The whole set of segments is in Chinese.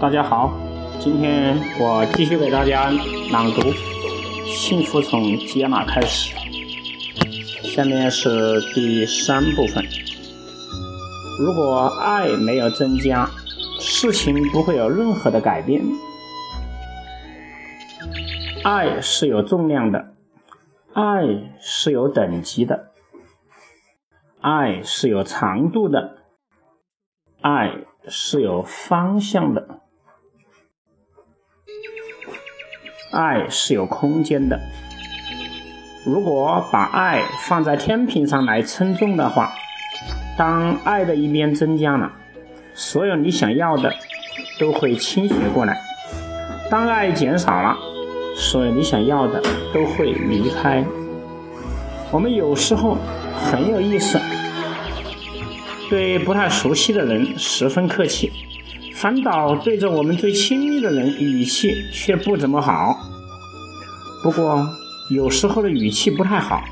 大家好，今天我继续给大家朗读《幸福从接纳开始》，下面是第三部分。如果爱没有增加，事情不会有任何的改变。爱是有重量的，爱是有等级的，爱是有长度的，爱是有方向的。爱是有空间的。如果把爱放在天平上来称重的话，当爱的一边增加了，所有你想要的都会倾斜过来；当爱减少了，所有你想要的都会离开。我们有时候很有意思，对不太熟悉的人十分客气。反倒对着我们最亲密的人，语气却不怎么好。不过有时候的语气不太好，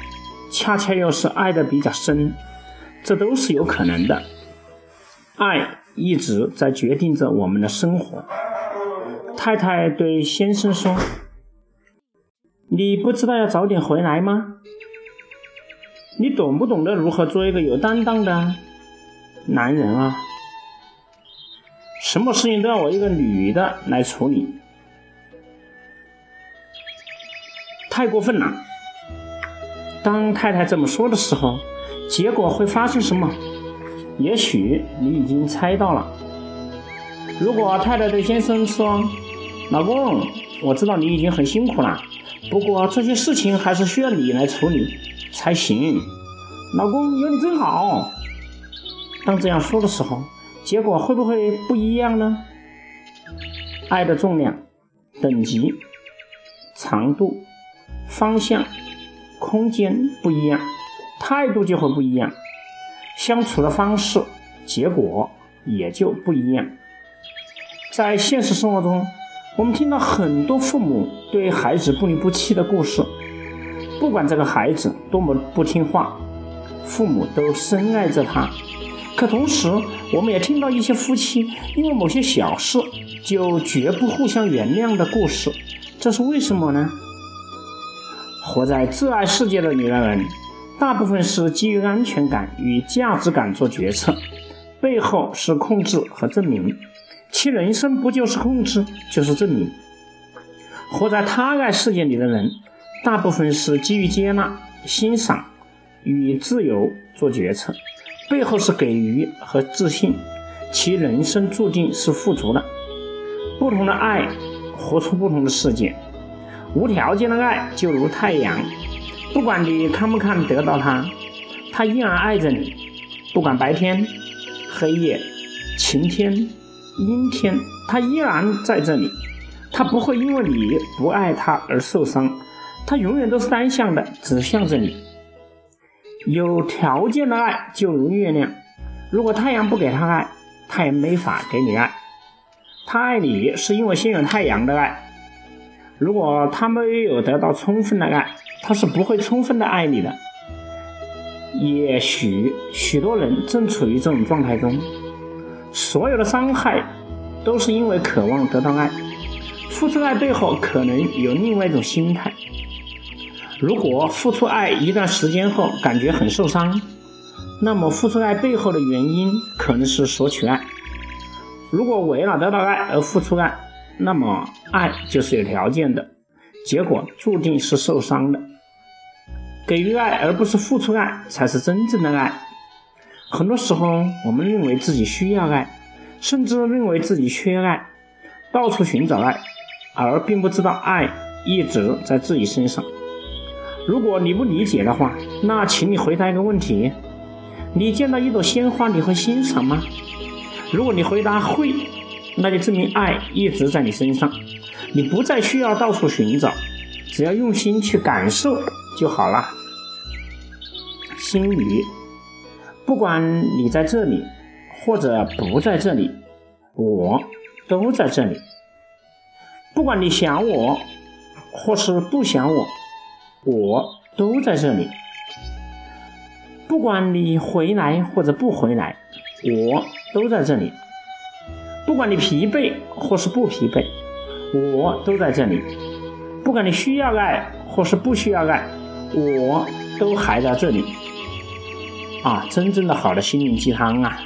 恰恰又是爱的比较深，这都是有可能的。爱一直在决定着我们的生活。太太对先生说：“你不知道要早点回来吗？你懂不懂得如何做一个有担当的男人啊？”什么事情都要我一个女的来处理，太过分了。当太太这么说的时候，结果会发生什么？也许你已经猜到了。如果太太对先生说：“老公，我知道你已经很辛苦了，不过这些事情还是需要你来处理才行。”老公，有你真好。当这样说的时候。结果会不会不一样呢？爱的重量、等级、长度、方向、空间不一样，态度就会不一样，相处的方式、结果也就不一样。在现实生活中，我们听到很多父母对孩子不离不弃的故事，不管这个孩子多么不听话，父母都深爱着他。可同时，我们也听到一些夫妻因为某些小事就绝不互相原谅的故事，这是为什么呢？活在自爱世界的女人们，大部分是基于安全感与价值感做决策，背后是控制和证明，其人生不就是控制就是证明。活在他爱世界里的人，大部分是基于接纳、欣赏与自由做决策。背后是给予和自信，其人生注定是富足的。不同的爱，活出不同的世界。无条件的爱就如太阳，不管你看不看得到它，它依然爱着你。不管白天、黑夜、晴天、阴天，它依然在这里。它不会因为你不爱它而受伤，它永远都是单向的，指向着你。有条件的爱就如月亮，如果太阳不给他爱，他也没法给你爱。他爱你是因为先有太阳的爱，如果他没有得到充分的爱，他是不会充分的爱你的。也许许多人正处于这种状态中，所有的伤害都是因为渴望得到爱，付出爱背后可能有另外一种心态。如果付出爱一段时间后感觉很受伤，那么付出爱背后的原因可能是索取爱。如果为了得到爱而付出爱，那么爱就是有条件的，结果注定是受伤的。给予爱而不是付出爱才是真正的爱。很多时候我们认为自己需要爱，甚至认为自己缺爱，到处寻找爱，而并不知道爱一直在自己身上。如果你不理解的话，那请你回答一个问题：你见到一朵鲜花，你会欣赏吗？如果你回答会，那就证明爱一直在你身上，你不再需要到处寻找，只要用心去感受就好了。心语：不管你在这里或者不在这里，我都在这里。不管你想我或是不想我。我都在这里，不管你回来或者不回来，我都在这里。不管你疲惫或是不疲惫，我都在这里；不管你需要爱或是不需要爱，我都还在这里。啊，真正的好的心灵鸡汤啊！